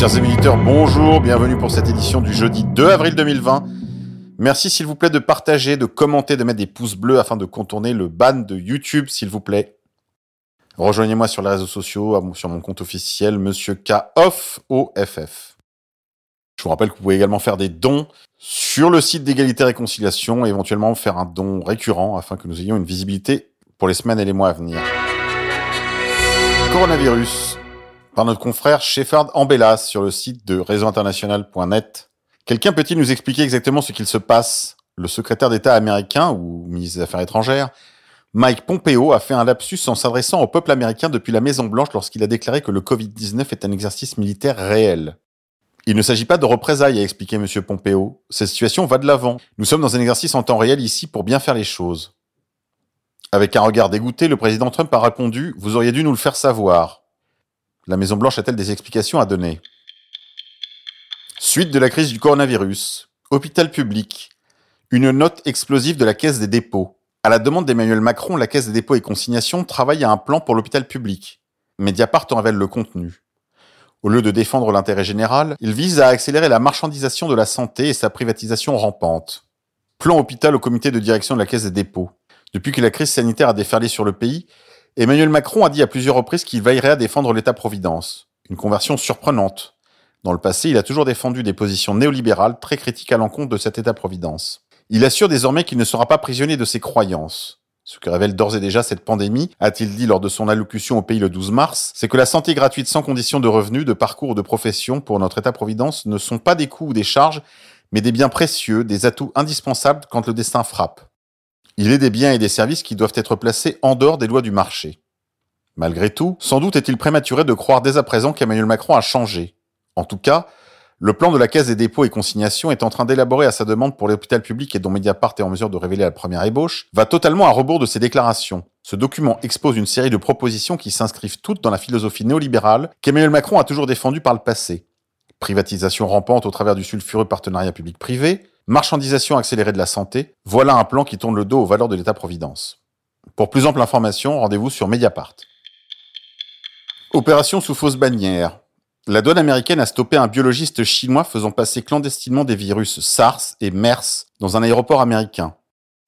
chers amis auditeurs, bonjour, bienvenue pour cette édition du jeudi 2 avril 2020. Merci s'il vous plaît de partager, de commenter, de mettre des pouces bleus afin de contourner le ban de YouTube s'il vous plaît. Rejoignez-moi sur les réseaux sociaux, sur mon compte officiel, Monsieur KOFF, OFF. Je vous rappelle que vous pouvez également faire des dons sur le site d'égalité et réconciliation et éventuellement faire un don récurrent afin que nous ayons une visibilité pour les semaines et les mois à venir. Coronavirus, par notre confrère Sheffard Ambellas sur le site de réseauinternational.net. Quelqu'un peut-il nous expliquer exactement ce qu'il se passe? Le secrétaire d'État américain ou ministre des Affaires étrangères, Mike Pompeo, a fait un lapsus en s'adressant au peuple américain depuis la Maison-Blanche lorsqu'il a déclaré que le Covid-19 est un exercice militaire réel. Il ne s'agit pas de représailles, a expliqué M. Pompeo. Cette situation va de l'avant. Nous sommes dans un exercice en temps réel ici pour bien faire les choses. Avec un regard dégoûté, le président Trump a répondu Vous auriez dû nous le faire savoir. La Maison-Blanche a-t-elle des explications à donner? Suite de la crise du coronavirus. Hôpital public. Une note explosive de la Caisse des dépôts. À la demande d'Emmanuel Macron, la Caisse des dépôts et consignations travaille à un plan pour l'hôpital public. Mediapart en révèle le contenu. Au lieu de défendre l'intérêt général, il vise à accélérer la marchandisation de la santé et sa privatisation rampante. Plan hôpital au comité de direction de la Caisse des dépôts. Depuis que la crise sanitaire a déferlé sur le pays, Emmanuel Macron a dit à plusieurs reprises qu'il veillerait à défendre l'État-providence. Une conversion surprenante. Dans le passé, il a toujours défendu des positions néolibérales très critiques à l'encontre de cet État-providence. Il assure désormais qu'il ne sera pas prisonnier de ses croyances. Ce que révèle d'ores et déjà cette pandémie, a-t-il dit lors de son allocution au pays le 12 mars, c'est que la santé gratuite sans condition de revenus, de parcours ou de profession pour notre État-providence ne sont pas des coûts ou des charges, mais des biens précieux, des atouts indispensables quand le destin frappe. Il est des biens et des services qui doivent être placés en dehors des lois du marché. Malgré tout, sans doute est-il prématuré de croire dès à présent qu'Emmanuel Macron a changé. En tout cas, le plan de la Caisse des dépôts et consignations est en train d'élaborer à sa demande pour l'hôpital public et dont Mediapart est en mesure de révéler la première ébauche, va totalement à rebours de ses déclarations. Ce document expose une série de propositions qui s'inscrivent toutes dans la philosophie néolibérale qu'Emmanuel Macron a toujours défendue par le passé. Privatisation rampante au travers du sulfureux partenariat public-privé, marchandisation accélérée de la santé, voilà un plan qui tourne le dos aux valeurs de l'État-providence. Pour plus ample information, rendez-vous sur Mediapart. Opération sous fausse bannière. La douane américaine a stoppé un biologiste chinois faisant passer clandestinement des virus SARS et MERS dans un aéroport américain.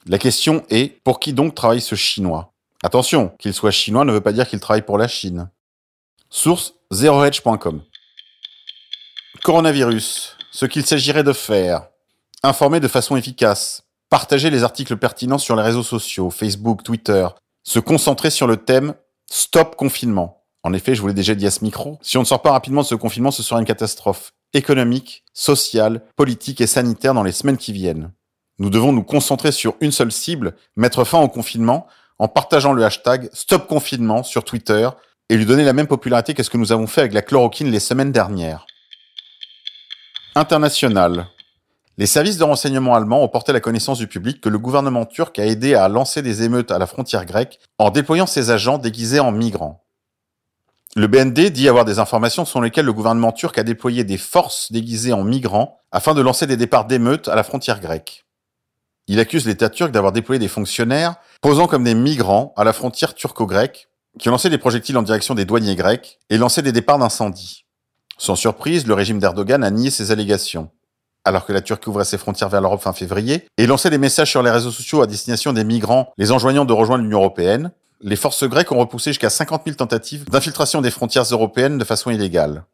La question est, pour qui donc travaille ce chinois? Attention, qu'il soit chinois ne veut pas dire qu'il travaille pour la Chine. Source zeroedge.com. Coronavirus. Ce qu'il s'agirait de faire. Informer de façon efficace. Partager les articles pertinents sur les réseaux sociaux, Facebook, Twitter. Se concentrer sur le thème Stop confinement. En effet, je vous l'ai déjà dit à ce micro, si on ne sort pas rapidement de ce confinement, ce sera une catastrophe économique, sociale, politique et sanitaire dans les semaines qui viennent. Nous devons nous concentrer sur une seule cible, mettre fin au confinement, en partageant le hashtag Stop Confinement sur Twitter et lui donner la même popularité que ce que nous avons fait avec la chloroquine les semaines dernières. International. Les services de renseignement allemands ont porté la connaissance du public que le gouvernement turc a aidé à lancer des émeutes à la frontière grecque en déployant ses agents déguisés en migrants. Le BND dit avoir des informations selon lesquelles le gouvernement turc a déployé des forces déguisées en migrants afin de lancer des départs d'émeutes à la frontière grecque. Il accuse l'État turc d'avoir déployé des fonctionnaires posant comme des migrants à la frontière turco-grecque qui ont lancé des projectiles en direction des douaniers grecs et lancé des départs d'incendie. Sans surprise, le régime d'Erdogan a nié ces allégations. Alors que la Turquie ouvrait ses frontières vers l'Europe fin février et lançait des messages sur les réseaux sociaux à destination des migrants les enjoignant de rejoindre l'Union européenne, les forces grecques ont repoussé jusqu'à 50 000 tentatives d'infiltration des frontières européennes de façon illégale.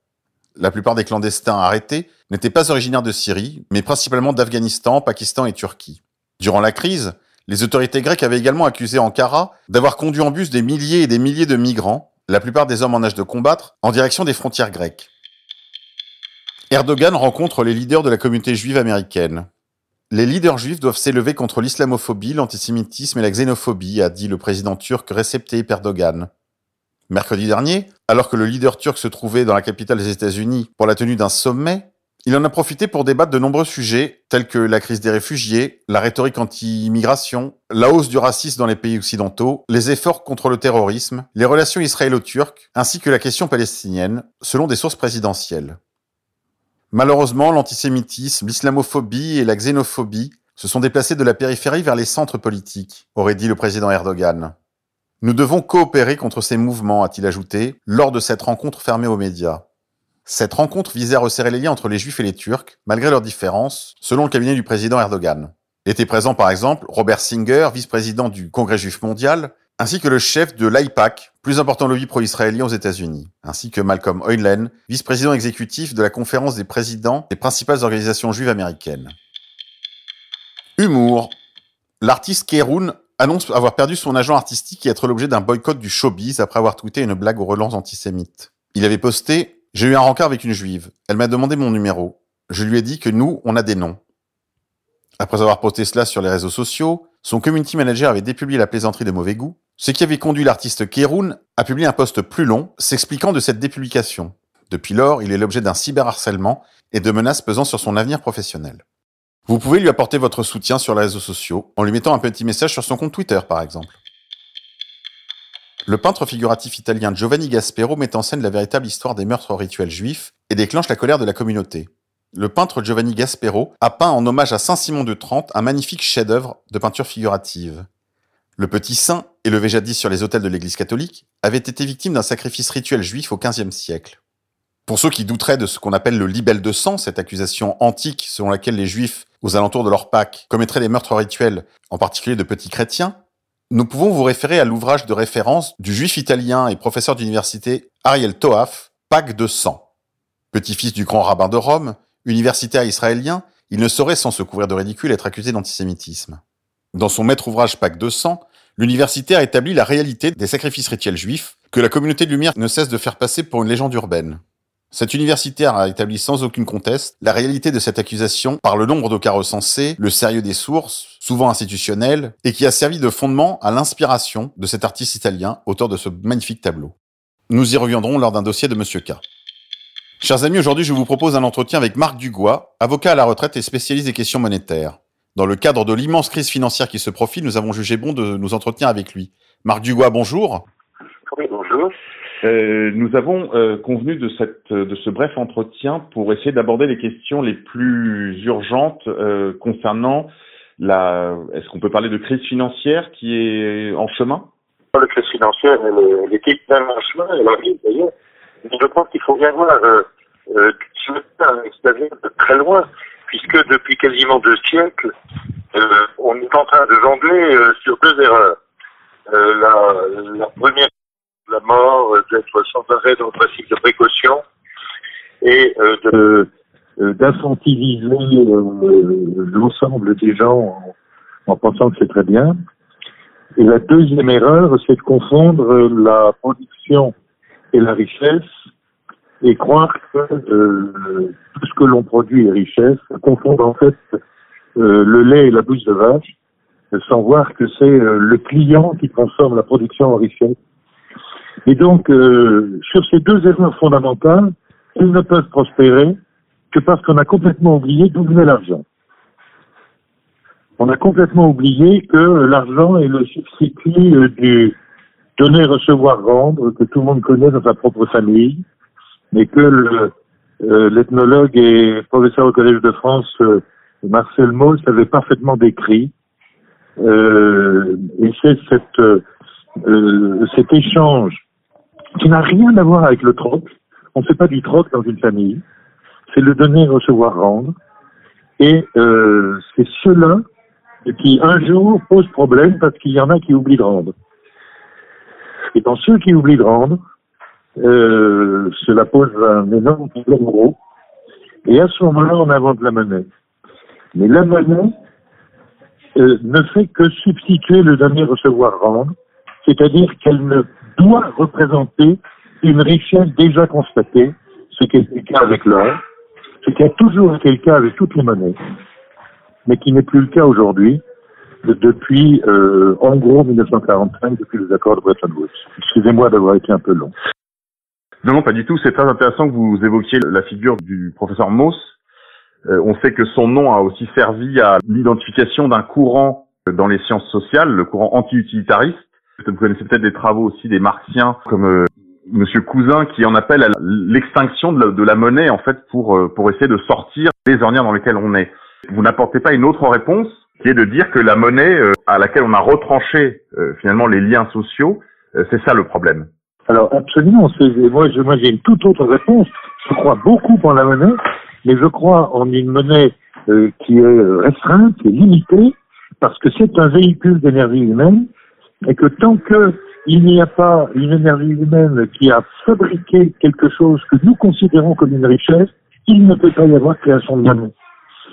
La plupart des clandestins arrêtés n'étaient pas originaires de Syrie, mais principalement d'Afghanistan, Pakistan et Turquie. Durant la crise, les autorités grecques avaient également accusé Ankara d'avoir conduit en bus des milliers et des milliers de migrants, la plupart des hommes en âge de combattre, en direction des frontières grecques. Erdogan rencontre les leaders de la communauté juive américaine. Les leaders juifs doivent s'élever contre l'islamophobie, l'antisémitisme et la xénophobie, a dit le président turc Recep Tayyip Erdogan. Mercredi dernier, alors que le leader turc se trouvait dans la capitale des États-Unis pour la tenue d'un sommet, il en a profité pour débattre de nombreux sujets tels que la crise des réfugiés, la rhétorique anti-immigration, la hausse du racisme dans les pays occidentaux, les efforts contre le terrorisme, les relations israélo-turques, ainsi que la question palestinienne, selon des sources présidentielles. Malheureusement, l'antisémitisme, l'islamophobie et la xénophobie se sont déplacés de la périphérie vers les centres politiques, aurait dit le président Erdogan. Nous devons coopérer contre ces mouvements, a-t-il ajouté, lors de cette rencontre fermée aux médias. Cette rencontre visait à resserrer les liens entre les Juifs et les Turcs, malgré leurs différences, selon le cabinet du président Erdogan. Étaient présents par exemple Robert Singer, vice-président du Congrès juif mondial, ainsi que le chef de l'AIPAC, plus important lobby pro-israélien aux États-Unis, ainsi que Malcolm Hoylen, vice-président exécutif de la conférence des présidents des principales organisations juives américaines. Humour. L'artiste Keroun annonce avoir perdu son agent artistique et être l'objet d'un boycott du showbiz après avoir tweeté une blague aux relances antisémites. Il avait posté « J'ai eu un rencard avec une juive. Elle m'a demandé mon numéro. Je lui ai dit que nous, on a des noms. Après avoir posté cela sur les réseaux sociaux, son community manager avait dépublié la plaisanterie de mauvais goût, ce qui avait conduit l'artiste Keroun à publier un post plus long s'expliquant de cette dépublication. Depuis lors, il est l'objet d'un cyberharcèlement et de menaces pesant sur son avenir professionnel. Vous pouvez lui apporter votre soutien sur les réseaux sociaux en lui mettant un petit message sur son compte Twitter par exemple. Le peintre figuratif italien Giovanni Gaspero met en scène la véritable histoire des meurtres rituels juifs et déclenche la colère de la communauté. Le peintre Giovanni Gaspero a peint en hommage à Saint Simon de Trente un magnifique chef-d'œuvre de peinture figurative. Le petit saint, élevé jadis sur les autels de l'Église catholique, avait été victime d'un sacrifice rituel juif au XVe siècle. Pour ceux qui douteraient de ce qu'on appelle le libelle de sang, cette accusation antique selon laquelle les juifs, aux alentours de leur Pâques, commettraient des meurtres rituels, en particulier de petits chrétiens, nous pouvons vous référer à l'ouvrage de référence du juif italien et professeur d'université Ariel Toaf, Pâques de sang. Petit-fils du grand rabbin de Rome, Universitaire israélien, il ne saurait sans se couvrir de ridicule être accusé d'antisémitisme. Dans son maître ouvrage Pâques de sang, l'universitaire établit la réalité des sacrifices rituels juifs que la communauté de Lumière ne cesse de faire passer pour une légende urbaine. Cet universitaire a établi sans aucune conteste la réalité de cette accusation par le nombre de cas recensés, le sérieux des sources, souvent institutionnelles, et qui a servi de fondement à l'inspiration de cet artiste italien, auteur de ce magnifique tableau. Nous y reviendrons lors d'un dossier de Monsieur K. Chers amis, aujourd'hui je vous propose un entretien avec Marc Dugois, avocat à la retraite et spécialiste des questions monétaires. Dans le cadre de l'immense crise financière qui se profile, nous avons jugé bon de nous entretenir avec lui. Marc Dugois, bonjour. Oui, bonjour. Euh, nous avons euh, convenu de, cette, de ce bref entretien pour essayer d'aborder les questions les plus urgentes euh, concernant la. Est-ce qu'on peut parler de crise financière qui est en chemin? La crise financière, elle, est en chemin, elle arrive d'ailleurs. Je pense qu'il faut bien voir euh, euh, de très loin, puisque depuis quasiment deux siècles, euh, on est en train de jongler euh, sur deux erreurs. Euh, la, la, première, la mort, d'être sans arrêt dans le principe de précaution et de d'infantiliser l'ensemble des gens en, en pensant que c'est très bien. Et la deuxième erreur, c'est de confondre la production et la richesse et croire que euh, tout ce que l'on produit est richesse, confondre en fait euh, le lait et la bouche de vache, sans voir que c'est euh, le client qui transforme la production en richesse. Et donc, euh, sur ces deux erreurs fondamentales, ils ne peuvent prospérer que parce qu'on a complètement oublié d'où venait l'argent. On a complètement oublié que l'argent est le substitut du donner, recevoir, rendre, que tout le monde connaît dans sa propre famille, mais que euh, l'ethnologue et professeur au Collège de France, euh, Marcel Mauss, avait parfaitement décrit. Euh, et c'est euh, cet échange qui n'a rien à voir avec le troc. On ne fait pas du troc dans une famille. C'est le donner, recevoir, rendre. Et c'est cela qui un jour pose problème parce qu'il y en a qui oublient de rendre. Et dans ceux qui oublient de rendre, euh, cela pose un énorme problème gros. Et à ce moment-là, on invente la monnaie. Mais la monnaie euh, ne fait que substituer le donner, recevoir, rendre, c'est-à-dire qu'elle ne doit représenter une richesse déjà constatée, ce qui est le cas avec l'or, ce qui a toujours été le cas avec toutes les monnaies, mais qui n'est plus le cas aujourd'hui, depuis euh, en gros 1945, depuis les accords de Bretton Woods. Excusez-moi d'avoir été un peu long. Non, non, pas du tout. C'est très intéressant que vous évoquiez la figure du professeur Mauss. Euh, on sait que son nom a aussi servi à l'identification d'un courant dans les sciences sociales, le courant anti-utilitariste. Vous connaissez peut-être des travaux aussi des marxiens comme euh, Monsieur Cousin qui en appelle à l'extinction de, de, la monnaie en fait pour euh, pour essayer de sortir des ornières dans lesquelles on est. Vous n'apportez pas une autre réponse qui est de dire que la monnaie euh, à laquelle on a retranché euh, finalement les liens sociaux, c'est ça le problème. Alors absolument, moi, moi j'ai une toute autre réponse. Je crois beaucoup en la monnaie, mais je crois en une monnaie euh, qui est restreinte, est limitée, parce que c'est un véhicule d'énergie humaine, et que tant que il n'y a pas une énergie humaine qui a fabriqué quelque chose que nous considérons comme une richesse, il ne peut pas y avoir création de monnaie.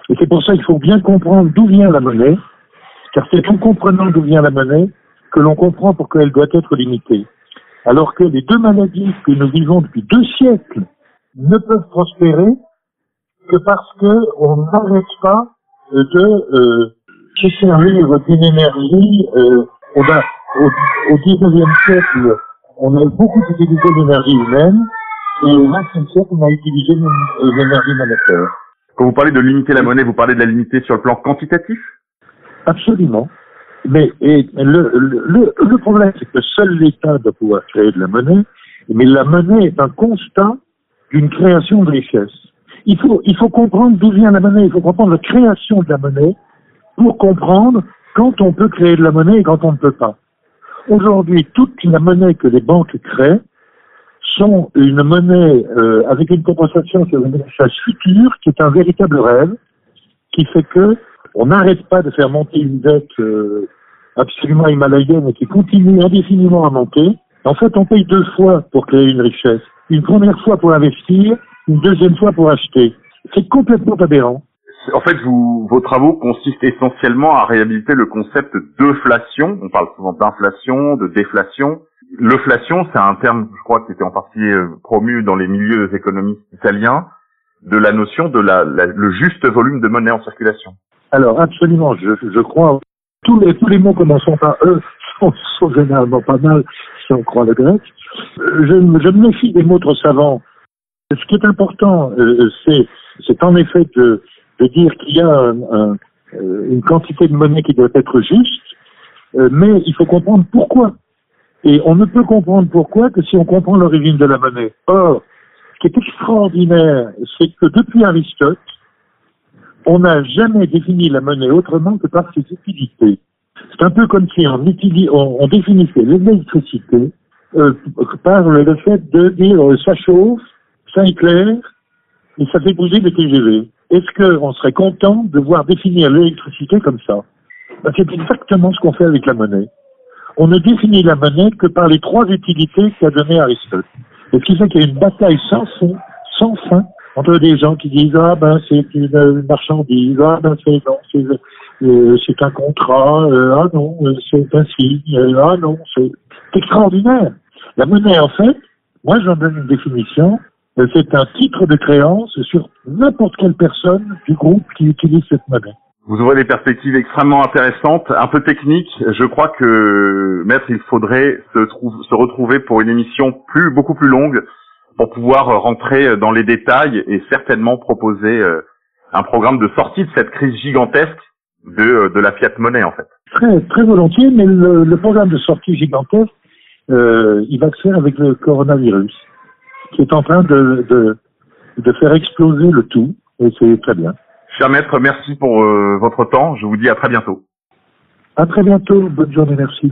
Et c'est pour ça qu'il faut bien comprendre d'où vient la monnaie, car c'est en comprenant d'où vient la monnaie que l'on comprend pourquoi elle doit être limitée. Alors que les deux maladies que nous vivons depuis deux siècles ne peuvent prospérer que parce qu'on n'arrête pas de euh, se servir d'une énergie. Euh, on a, au, au 19e siècle, on a beaucoup utilisé l'énergie humaine, et au 20e siècle, on a utilisé l'énergie monétaire. Quand vous parlez de limiter la monnaie, vous parlez de la limiter sur le plan quantitatif? Absolument. Mais et le, le, le problème, c'est que seul l'État doit pouvoir créer de la monnaie, mais la monnaie est un constat d'une création de richesse. Il faut, il faut comprendre d'où vient la monnaie, il faut comprendre la création de la monnaie pour comprendre quand on peut créer de la monnaie et quand on ne peut pas. Aujourd'hui, toute la monnaie que les banques créent sont une monnaie euh, avec une compensation sur une richesse future qui est un véritable rêve, qui fait que on n'arrête pas de faire monter une dette euh, absolument himalayenne et qui continue indéfiniment à monter. En fait, on paye deux fois pour créer une richesse. Une première fois pour investir, une deuxième fois pour acheter. C'est complètement aberrant. En fait, vous, vos travaux consistent essentiellement à réhabiliter le concept d'euflation. On parle souvent d'inflation, de déflation. L'euflation, c'est un terme, je crois, qui était en partie euh, promu dans les milieux économiques italiens, de la notion de la, le juste volume de monnaie en circulation. Alors, absolument, je, je crois. Tous les, mots commençant par eux sont, généralement pas mal si on croit le grec. Euh, je, je me méfie des mots trop savants. Ce qui est important, euh, c'est, en effet de, dire qu'il y a un, une quantité de monnaie qui doit être juste, mais il faut comprendre pourquoi. Et on ne peut comprendre pourquoi que si on comprend l'origine de la monnaie. Or, ce qui est extraordinaire, c'est que depuis Aristote, on n'a jamais défini la monnaie autrement que par ses utilités. C'est un peu comme si on, on, on définissait l'électricité euh, par le fait de dire euh, ça chauffe, ça éclaire et ça fait bouger le TGV. Est-ce qu'on serait content de voir définir l'électricité comme ça? Ben, C'est exactement ce qu'on fait avec la monnaie on ne définit la monnaie que par les trois utilités qu'a donné Aristote. Et ce qui fait qu'il y a une bataille sans fond, sans fin, entre des gens qui disent ah ben c'est une, marchandise, ah ben c'est non, c'est euh, un contrat, euh, ah non, euh, c'est un signe, ah non, c'est extraordinaire. La monnaie en fait, moi j'en donne une définition, c'est un titre de créance sur n'importe quelle personne du groupe qui utilise cette monnaie. Vous ouvrez des perspectives extrêmement intéressantes, un peu techniques. Je crois que, maître, il faudrait se, se retrouver pour une émission plus, beaucoup plus longue pour pouvoir rentrer dans les détails et certainement proposer euh, un programme de sortie de cette crise gigantesque de, euh, de la fiat monnaie, en fait. Très, très volontiers, mais le, programme de sortie gigantesque, euh, il va se faire avec le coronavirus, qui est en train de, de, de faire exploser le tout, et c'est très bien. Cher maître, merci pour euh, votre temps. Je vous dis à très bientôt. À très bientôt. Bonne journée. Merci.